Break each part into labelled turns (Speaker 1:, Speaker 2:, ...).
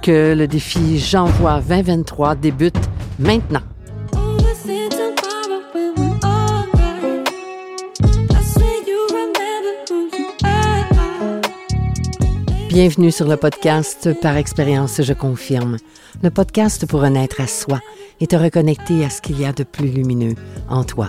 Speaker 1: que le défi J'envoie 2023 débute maintenant. Bienvenue sur le podcast Par expérience, je confirme. Le podcast pour renaître à soi et te reconnecter à ce qu'il y a de plus lumineux en toi.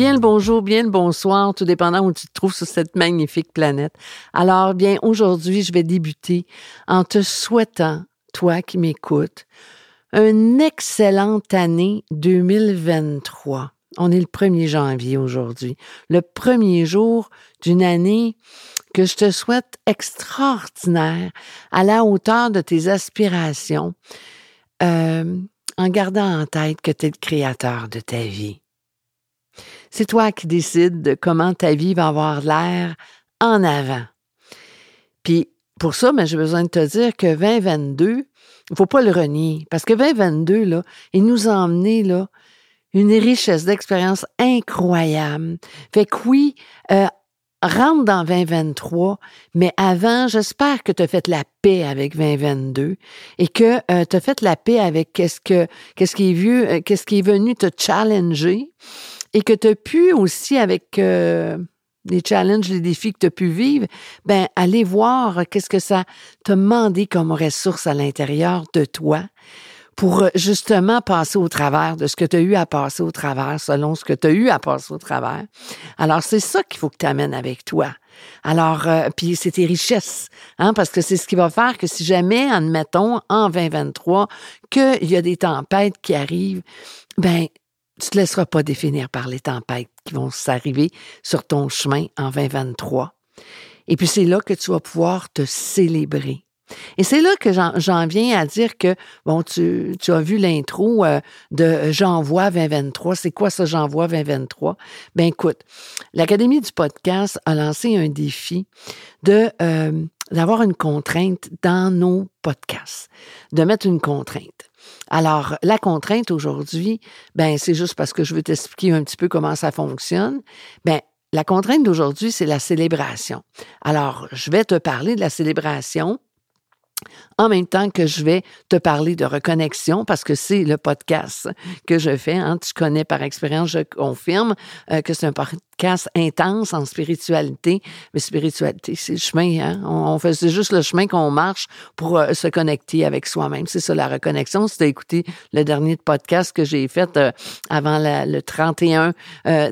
Speaker 1: Bien le bonjour, bien le bonsoir, tout dépendant où tu te trouves sur cette magnifique planète. Alors, bien, aujourd'hui, je vais débuter en te souhaitant, toi qui m'écoutes, une excellente année 2023. On est le 1er janvier aujourd'hui, le premier jour d'une année que je te souhaite extraordinaire, à la hauteur de tes aspirations, euh, en gardant en tête que tu es le créateur de ta vie. C'est toi qui décides de comment ta vie va avoir l'air en avant. Puis pour ça, ben, j'ai besoin de te dire que 2022, il faut pas le renier, parce que 2022, là, il nous a emmené là, une richesse d'expérience incroyable. Fait que oui, euh, rentre dans 2023, mais avant, j'espère que tu as fait la paix avec 2022 et que euh, tu as fait la paix avec qu'est-ce que qu'est-ce qui est vu, euh, qu'est-ce qui est venu te challenger et que tu pu aussi avec euh, les challenges, les défis que tu as pu vivre, ben aller voir qu'est-ce que ça t'a demandé comme ressource à l'intérieur de toi pour euh, justement passer au travers de ce que tu as eu à passer au travers selon ce que tu as eu à passer au travers. Alors, c'est ça qu'il faut que tu avec toi. Alors, euh, puis c'est tes richesses, hein, parce que c'est ce qui va faire que si jamais, admettons, en 2023, qu'il y a des tempêtes qui arrivent, ben tu te laisseras pas définir par les tempêtes qui vont s'arriver sur ton chemin en 2023. Et puis c'est là que tu vas pouvoir te célébrer. Et c'est là que j'en viens à dire que, bon, tu, tu as vu l'intro euh, de J'envoie 2023. C'est quoi ça, J'envoie 2023? Ben écoute, l'Académie du podcast a lancé un défi de euh, d'avoir une contrainte dans nos podcasts, de mettre une contrainte. Alors, la contrainte aujourd'hui, ben, c'est juste parce que je veux t'expliquer un petit peu comment ça fonctionne. Ben, la contrainte d'aujourd'hui, c'est la célébration. Alors, je vais te parler de la célébration en même temps que je vais te parler de reconnexion, parce que c'est le podcast que je fais. Hein. Tu connais par expérience, je confirme euh, que c'est un intense en spiritualité. Mais spiritualité, c'est le chemin. Hein? On, fait, c'est juste le chemin qu'on marche pour euh, se connecter avec soi-même. C'est ça la reconnexion. Si tu as écouté le dernier podcast que j'ai fait euh, avant le 31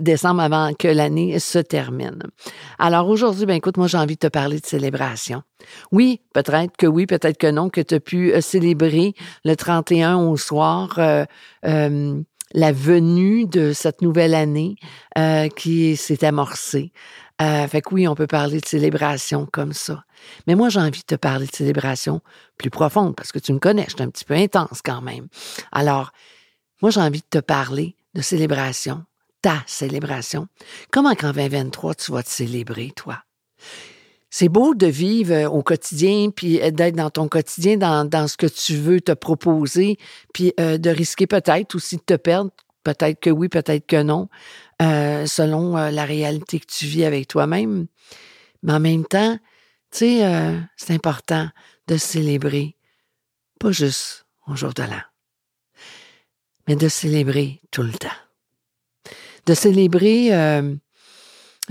Speaker 1: décembre, avant que l'année se termine. Alors aujourd'hui, ben écoute, moi j'ai envie de te parler de célébration. Oui, peut-être que oui, peut-être que non, que tu as pu euh, célébrer le 31 au soir euh, euh, la venue de cette nouvelle année qui s'est amorcée. fait que oui, on peut parler de célébration comme ça. Mais moi, j'ai envie de te parler de célébration plus profonde parce que tu me connais, je suis un petit peu intense quand même. Alors, moi, j'ai envie de te parler de célébration, ta célébration. Comment qu'en 2023, tu vas te célébrer, toi? C'est beau de vivre euh, au quotidien, puis euh, d'être dans ton quotidien, dans, ce que tu veux te proposer, puis euh, de risquer peut-être aussi de te perdre. Peut-être que oui, peut-être que non, selon la réalité que tu vis avec toi-même. Mais en même temps, tu sais, c'est important de célébrer, pas juste au jour de l'an, mais de célébrer tout le temps. De célébrer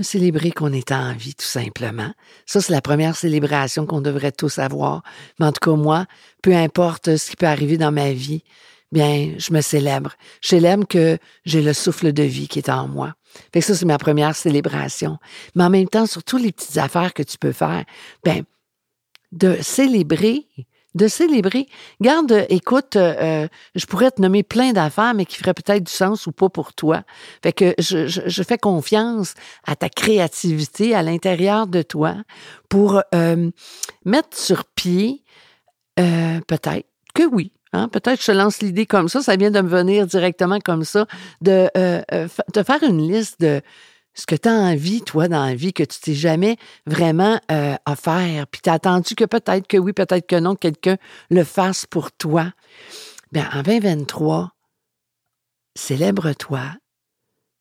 Speaker 1: Célébrer qu'on est en vie, tout simplement. Ça, c'est la première célébration qu'on devrait tous avoir. Mais en tout cas, moi, peu importe ce qui peut arriver dans ma vie, bien, je me célèbre. Je célèbre que j'ai le souffle de vie qui est en moi. Fait que ça, c'est ma première célébration. Mais en même temps, sur toutes les petites affaires que tu peux faire, bien, de célébrer de célébrer. Garde, euh, écoute, euh, je pourrais te nommer plein d'affaires, mais qui feraient peut-être du sens ou pas pour toi. Fait que je, fais confiance à ta créativité à l'intérieur de toi pour mettre sur pied, peut-être que oui, Hein, peut-être je lance l'idée comme ça, ça vient de me venir directement comme ça, de, de faire une liste de ce que tu as envie, toi, dans la vie, que tu t'es jamais vraiment euh, offert, puis tu as attendu que peut-être que oui, peut-être que non, quelqu'un le fasse pour toi? Bien, en 2023, célèbre-toi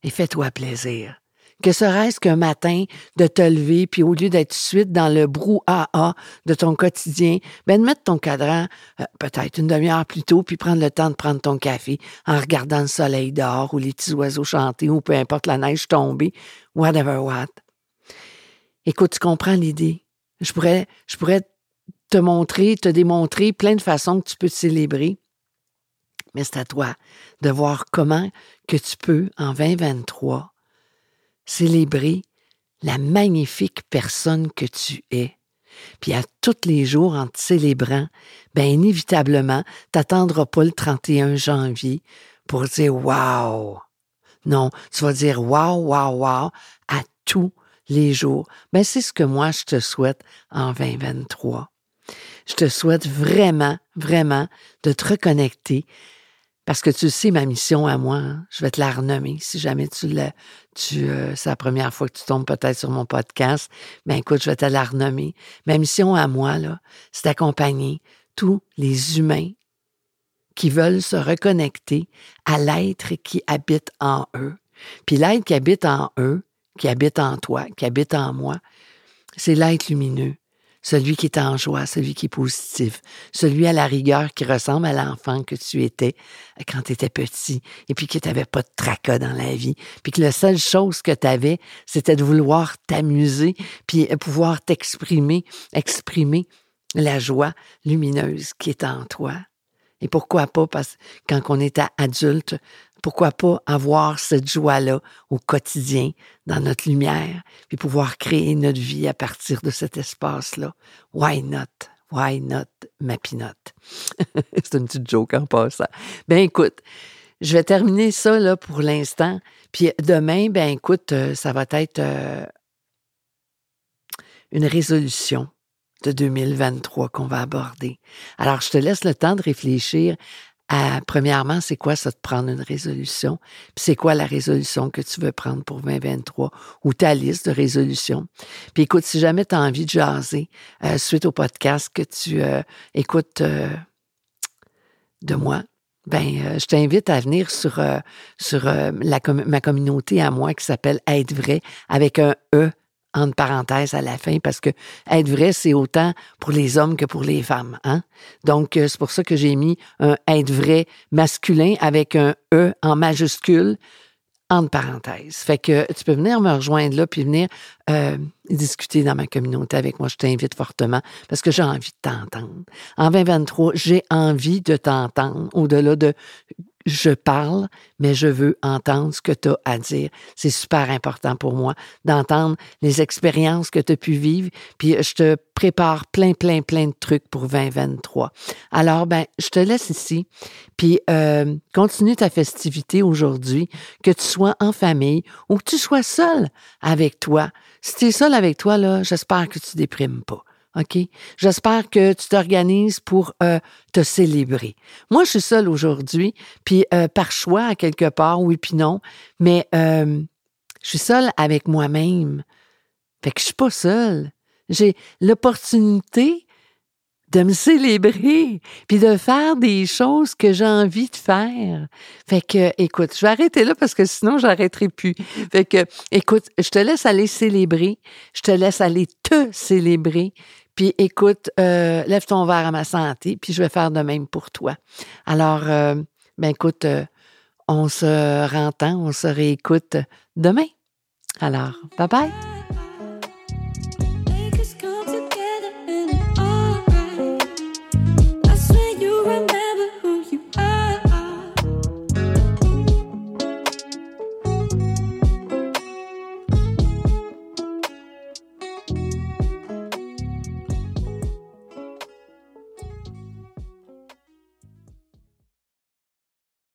Speaker 1: et fais-toi plaisir. Que serait-ce qu'un matin de te lever, puis au lieu d'être suite dans le brouhaha de ton quotidien, ben de mettre ton cadran euh, peut-être une demi-heure plus tôt, puis prendre le temps de prendre ton café en regardant le soleil dehors ou les petits oiseaux chanter ou peu importe la neige tomber, whatever what. Écoute, tu comprends l'idée. Je pourrais, je pourrais te montrer, te démontrer plein de façons que tu peux te célébrer. Mais c'est à toi de voir comment que tu peux, en 2023, célébrer la magnifique personne que tu es. Puis à tous les jours, en te célébrant, ben inévitablement, t'attendras pas le 31 janvier pour dire wow. Non, tu vas dire wow, wow, wow à tous les jours. Ben c'est ce que moi je te souhaite en 2023. Je te souhaite vraiment, vraiment de te reconnecter parce que tu sais, ma mission à moi, hein, je vais te la renommer. Si jamais tu l'as, tu, euh, c'est la première fois que tu tombes peut-être sur mon podcast, ben écoute, je vais te la renommer. Ma mission à moi, là, c'est d'accompagner tous les humains qui veulent se reconnecter à l'être qui habite en eux. Puis l'être qui habite en eux, qui habite en toi, qui habite en moi, c'est l'être lumineux celui qui est en joie, celui qui est positif, celui à la rigueur qui ressemble à l'enfant que tu étais quand tu étais petit et puis que tu n'avais pas de tracas dans la vie, puis que la seule chose que tu avais, c'était de vouloir t'amuser, puis pouvoir t'exprimer, exprimer la joie lumineuse qui est en toi. Et pourquoi pas, parce que quand on est adulte, pourquoi pas avoir cette joie-là au quotidien, dans notre lumière, puis pouvoir créer notre vie à partir de cet espace-là. Why not? Why not, ma pinotte? C'est une petite joke en passant. Ben écoute, je vais terminer ça pour l'instant. Puis demain, ben écoute, euh, ça va être euh, une résolution de 2023 qu'on va aborder. Alors, je te laisse le temps de réfléchir premièrement, c'est quoi ça de prendre une résolution? Puis c'est quoi la résolution que tu veux prendre pour 2023 ou ta liste de résolutions? Puis écoute, si jamais tu as envie de jaser euh, suite au podcast que tu euh, écoutes euh, de moi, ben, je t'invite à venir sur, sur la, ma communauté à moi qui s'appelle Être vrai avec un E entre parenthèses à la fin, parce que être vrai, c'est autant pour les hommes que pour les femmes. Hein? Donc, euh, c'est pour ça que j'ai mis un être vrai masculin avec un E en majuscule entre parenthèses. Fait que tu peux venir me rejoindre là, puis venir euh, discuter dans ma communauté avec moi. Je t'invite fortement parce que j'ai envie de t'entendre. En 2023, j'ai envie de t'entendre au-delà de je parle, mais je veux entendre ce que tu as à dire. C'est super important pour moi d'entendre les expériences que tu as pu vivre, puis je te prépare plein, plein, plein de trucs pour 2023. Alors, ben, je te laisse ici, puis euh, continue ta festivité aujourd'hui, que tu sois en famille ou que tu sois seul avec toi. Si tu es seul avec toi, là, j'espère que tu déprimes pas. OK? J'espère que tu t'organises pour euh, te célébrer. Moi, je suis seule aujourd'hui, puis euh, par choix, à quelque part, oui, puis non, mais euh, je suis seule avec moi-même. Fait que je suis pas seule. J'ai l'opportunité de me célébrer, puis de faire des choses que j'ai envie de faire. Fait que, écoute, je vais arrêter là parce que sinon, j'arrêterai plus. Fait que, écoute, je te laisse aller célébrer, je te laisse aller te célébrer, puis écoute, euh, lève ton verre à ma santé, puis je vais faire de même pour toi. Alors, euh, ben écoute, euh, on se rentend, on se réécoute demain. Alors, bye bye.